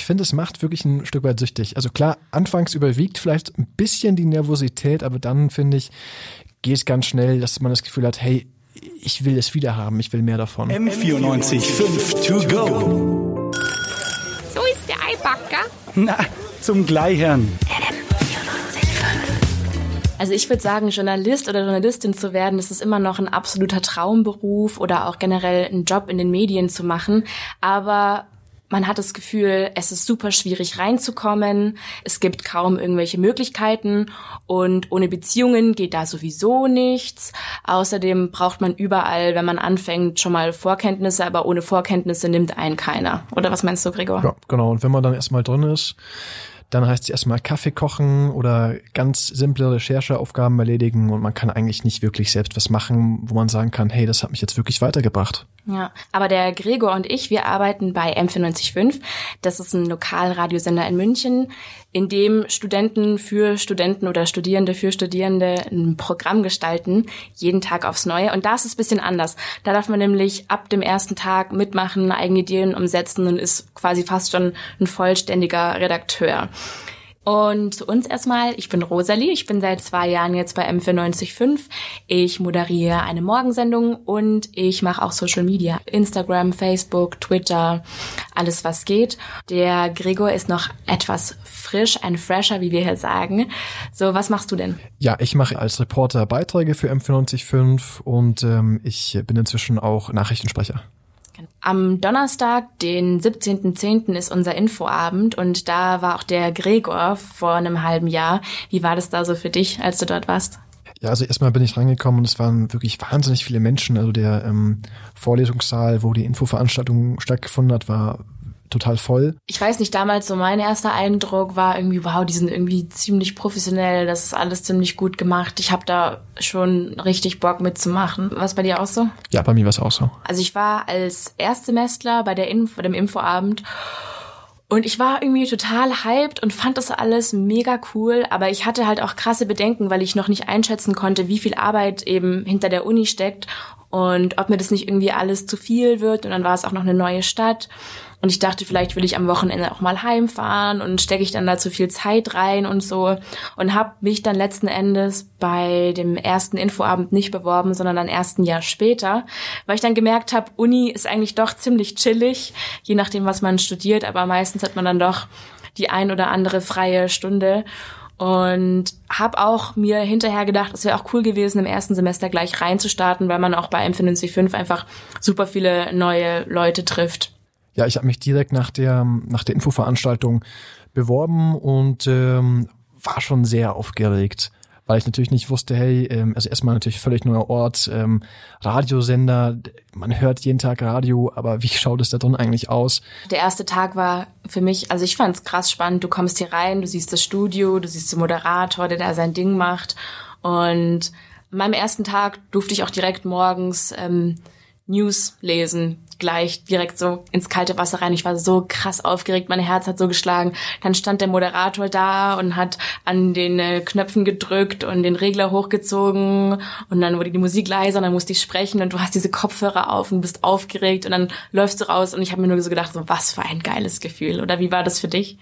finde, es macht wirklich ein Stück weit süchtig. Also klar, anfangs überwiegt vielleicht ein bisschen die Nervosität, aber dann finde ich, geht es ganz schnell, dass man das Gefühl hat, hey, ich will es wieder haben, ich will mehr davon. M94 5 to go. So ist der Eibacker. Na, zum Gleichern. Also ich würde sagen, Journalist oder Journalistin zu werden, das ist immer noch ein absoluter Traumberuf oder auch generell einen Job in den Medien zu machen. Aber man hat das Gefühl, es ist super schwierig reinzukommen. Es gibt kaum irgendwelche Möglichkeiten und ohne Beziehungen geht da sowieso nichts. Außerdem braucht man überall, wenn man anfängt, schon mal Vorkenntnisse, aber ohne Vorkenntnisse nimmt einen keiner. Oder was meinst du, Gregor? Ja, genau. Und wenn man dann erstmal drin ist, dann heißt es erstmal Kaffee kochen oder ganz simple Rechercheaufgaben erledigen und man kann eigentlich nicht wirklich selbst was machen, wo man sagen kann, hey, das hat mich jetzt wirklich weitergebracht. Ja, aber der Gregor und ich, wir arbeiten bei M495. Das ist ein Lokalradiosender in München, in dem Studenten für Studenten oder Studierende für Studierende ein Programm gestalten, jeden Tag aufs Neue. Und da ist es ein bisschen anders. Da darf man nämlich ab dem ersten Tag mitmachen, eigene Ideen umsetzen und ist quasi fast schon ein vollständiger Redakteur. Und zu uns erstmal, ich bin Rosalie, ich bin seit zwei Jahren jetzt bei M495. Ich moderiere eine Morgensendung und ich mache auch Social Media. Instagram, Facebook, Twitter, alles was geht. Der Gregor ist noch etwas frisch, ein Fresher, wie wir hier sagen. So, was machst du denn? Ja, ich mache als Reporter Beiträge für M495 und ähm, ich bin inzwischen auch Nachrichtensprecher. Am Donnerstag, den 17.10. ist unser Infoabend und da war auch der Gregor vor einem halben Jahr. Wie war das da so für dich, als du dort warst? Ja, also erstmal bin ich reingekommen und es waren wirklich wahnsinnig viele Menschen. Also der ähm, Vorlesungssaal, wo die Infoveranstaltung stattgefunden hat, war total voll. Ich weiß nicht, damals so mein erster Eindruck war irgendwie, wow, die sind irgendwie ziemlich professionell, das ist alles ziemlich gut gemacht. Ich habe da schon richtig Bock mitzumachen. Was bei dir auch so? Ja, bei mir war es auch so. Also ich war als Erstsemestler bei der Info, dem Infoabend und ich war irgendwie total hyped und fand das alles mega cool, aber ich hatte halt auch krasse Bedenken, weil ich noch nicht einschätzen konnte, wie viel Arbeit eben hinter der Uni steckt und ob mir das nicht irgendwie alles zu viel wird. Und dann war es auch noch eine neue Stadt. Und ich dachte, vielleicht will ich am Wochenende auch mal heimfahren und stecke ich dann da zu viel Zeit rein und so. Und habe mich dann letzten Endes bei dem ersten Infoabend nicht beworben, sondern dann erst ein Jahr später, weil ich dann gemerkt habe, Uni ist eigentlich doch ziemlich chillig, je nachdem, was man studiert, aber meistens hat man dann doch die ein oder andere freie Stunde und habe auch mir hinterher gedacht, es wäre auch cool gewesen, im ersten Semester gleich reinzustarten, weil man auch bei M495 5 einfach super viele neue Leute trifft. Ja, ich habe mich direkt nach der, nach der Infoveranstaltung beworben und ähm, war schon sehr aufgeregt, weil ich natürlich nicht wusste, hey, ähm, also erstmal natürlich völlig neuer Ort, ähm, Radiosender, man hört jeden Tag Radio, aber wie schaut es da drin eigentlich aus? Der erste Tag war für mich, also ich fand es krass spannend. Du kommst hier rein, du siehst das Studio, du siehst den Moderator, der da sein Ding macht. Und an meinem ersten Tag durfte ich auch direkt morgens ähm, News lesen, gleich direkt so ins kalte Wasser rein. Ich war so krass aufgeregt, mein Herz hat so geschlagen. Dann stand der Moderator da und hat an den äh, Knöpfen gedrückt und den Regler hochgezogen und dann wurde die Musik leiser und dann musste ich sprechen und du hast diese Kopfhörer auf und bist aufgeregt und dann läufst du raus und ich habe mir nur so gedacht, so was für ein geiles Gefühl. Oder wie war das für dich?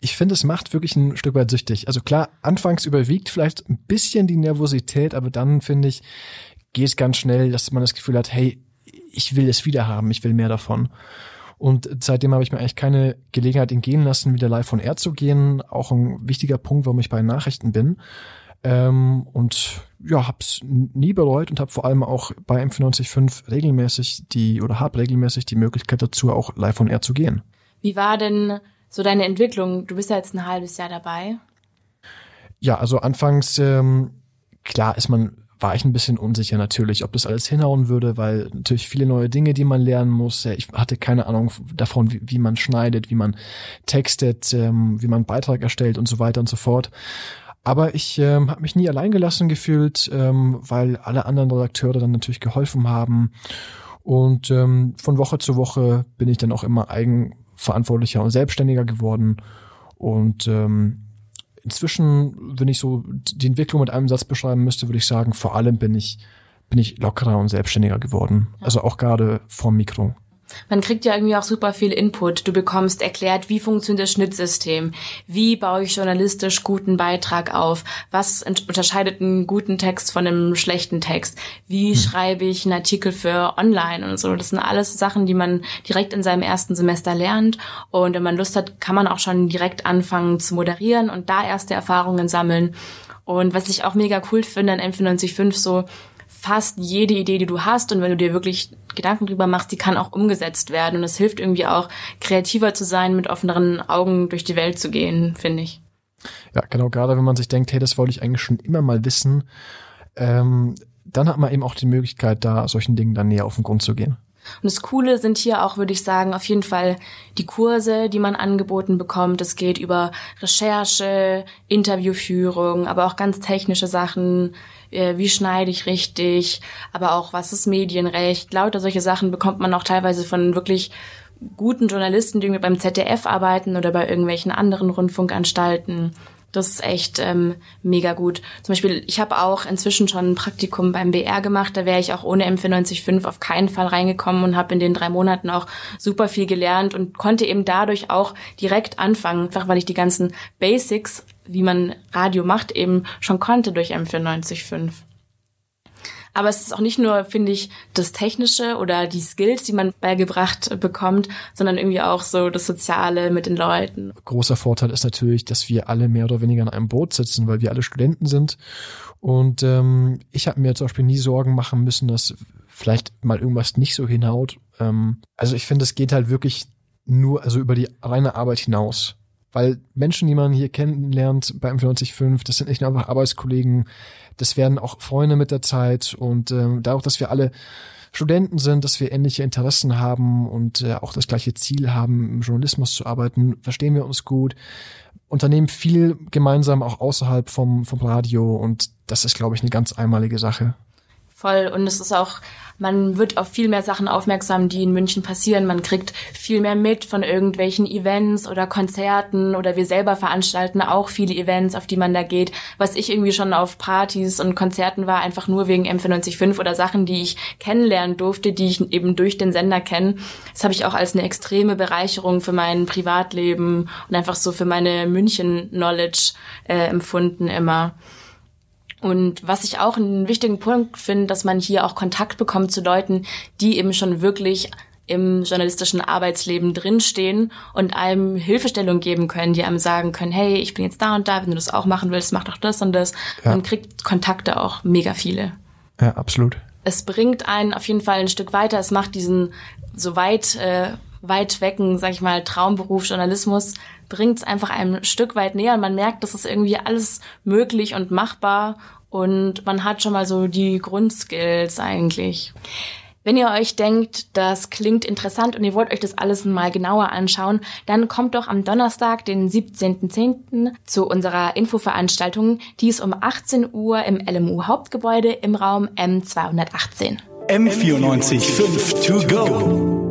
Ich finde, es macht wirklich ein Stück weit süchtig. Also klar, anfangs überwiegt vielleicht ein bisschen die Nervosität, aber dann finde ich, geht es ganz schnell, dass man das Gefühl hat, hey, ich will es wieder haben, ich will mehr davon. Und seitdem habe ich mir eigentlich keine Gelegenheit entgehen lassen, wieder live von Air zu gehen. Auch ein wichtiger Punkt, warum ich bei Nachrichten bin. Ähm, und ja, hab's nie bereut und habe vor allem auch bei M945 regelmäßig die oder habe regelmäßig die Möglichkeit dazu, auch live von Air zu gehen. Wie war denn so deine Entwicklung? Du bist ja jetzt ein halbes Jahr dabei. Ja, also anfangs ähm, klar ist man war ich ein bisschen unsicher natürlich, ob das alles hinhauen würde, weil natürlich viele neue Dinge, die man lernen muss. Ich hatte keine Ahnung davon, wie, wie man schneidet, wie man textet, ähm, wie man Beitrag erstellt und so weiter und so fort. Aber ich ähm, habe mich nie allein gelassen gefühlt, ähm, weil alle anderen Redakteure dann natürlich geholfen haben. Und ähm, von Woche zu Woche bin ich dann auch immer eigenverantwortlicher und selbstständiger geworden. Und ähm, inzwischen, wenn ich so die Entwicklung mit einem Satz beschreiben müsste, würde ich sagen, vor allem bin ich, bin ich lockerer und selbstständiger geworden. Also auch gerade vorm Mikro. Man kriegt ja irgendwie auch super viel Input. Du bekommst erklärt, wie funktioniert das Schnittsystem, wie baue ich journalistisch guten Beitrag auf, was unterscheidet einen guten Text von einem schlechten Text, wie hm. schreibe ich einen Artikel für online und so. Das sind alles Sachen, die man direkt in seinem ersten Semester lernt. Und wenn man Lust hat, kann man auch schon direkt anfangen zu moderieren und da erste Erfahrungen sammeln. Und was ich auch mega cool finde an M495 so, fast jede Idee, die du hast und wenn du dir wirklich Gedanken drüber machst, die kann auch umgesetzt werden und es hilft irgendwie auch kreativer zu sein, mit offeneren Augen durch die Welt zu gehen, finde ich. Ja, genau, gerade wenn man sich denkt, hey, das wollte ich eigentlich schon immer mal wissen, ähm, dann hat man eben auch die Möglichkeit, da solchen Dingen dann näher auf den Grund zu gehen. Und das Coole sind hier auch, würde ich sagen, auf jeden Fall die Kurse, die man angeboten bekommt. Es geht über Recherche, Interviewführung, aber auch ganz technische Sachen, äh, wie schneide ich richtig, aber auch was ist Medienrecht. Lauter solche Sachen bekommt man auch teilweise von wirklich guten Journalisten, die irgendwie beim ZDF arbeiten oder bei irgendwelchen anderen Rundfunkanstalten. Das ist echt ähm, mega gut. Zum Beispiel, ich habe auch inzwischen schon ein Praktikum beim BR gemacht. Da wäre ich auch ohne M495 auf keinen Fall reingekommen und habe in den drei Monaten auch super viel gelernt und konnte eben dadurch auch direkt anfangen, einfach weil ich die ganzen Basics, wie man Radio macht, eben schon konnte durch M495. Aber es ist auch nicht nur, finde ich, das Technische oder die Skills, die man beigebracht bekommt, sondern irgendwie auch so das Soziale mit den Leuten. Großer Vorteil ist natürlich, dass wir alle mehr oder weniger in einem Boot sitzen, weil wir alle Studenten sind. Und ähm, ich habe mir zum Beispiel nie Sorgen machen müssen, dass vielleicht mal irgendwas nicht so hinhaut. Ähm, also ich finde, es geht halt wirklich nur, also über die reine Arbeit hinaus. Weil Menschen, die man hier kennenlernt bei M495, das sind nicht nur einfach Arbeitskollegen, das werden auch Freunde mit der Zeit. Und äh, dadurch, dass wir alle Studenten sind, dass wir ähnliche Interessen haben und äh, auch das gleiche Ziel haben, im Journalismus zu arbeiten, verstehen wir uns gut, unternehmen viel gemeinsam auch außerhalb vom, vom Radio. Und das ist, glaube ich, eine ganz einmalige Sache. Voll. Und es ist auch man wird auf viel mehr Sachen aufmerksam, die in München passieren. Man kriegt viel mehr mit von irgendwelchen Events oder Konzerten oder wir selber veranstalten auch viele Events, auf die man da geht. Was ich irgendwie schon auf Partys und Konzerten war, einfach nur wegen M495 oder Sachen, die ich kennenlernen durfte, die ich eben durch den Sender kenne. Das habe ich auch als eine extreme Bereicherung für mein Privatleben und einfach so für meine München-Knowledge äh, empfunden immer. Und was ich auch einen wichtigen Punkt finde, dass man hier auch Kontakt bekommt zu Leuten, die eben schon wirklich im journalistischen Arbeitsleben drinstehen und einem Hilfestellung geben können, die einem sagen können, hey, ich bin jetzt da und da, wenn du das auch machen willst, mach doch das und das. Ja. Man kriegt Kontakte auch mega viele. Ja, absolut. Es bringt einen auf jeden Fall ein Stück weiter. Es macht diesen so weit, äh, weit wecken, sag ich mal, Traumberuf Journalismus bringt es einfach ein Stück weit näher und man merkt, dass es irgendwie alles möglich und machbar und man hat schon mal so die Grundskills eigentlich. Wenn ihr euch denkt, das klingt interessant und ihr wollt euch das alles mal genauer anschauen, dann kommt doch am Donnerstag, den 17.10. zu unserer Infoveranstaltung. Die ist um 18 Uhr im LMU Hauptgebäude im Raum M218. M94 5 to go.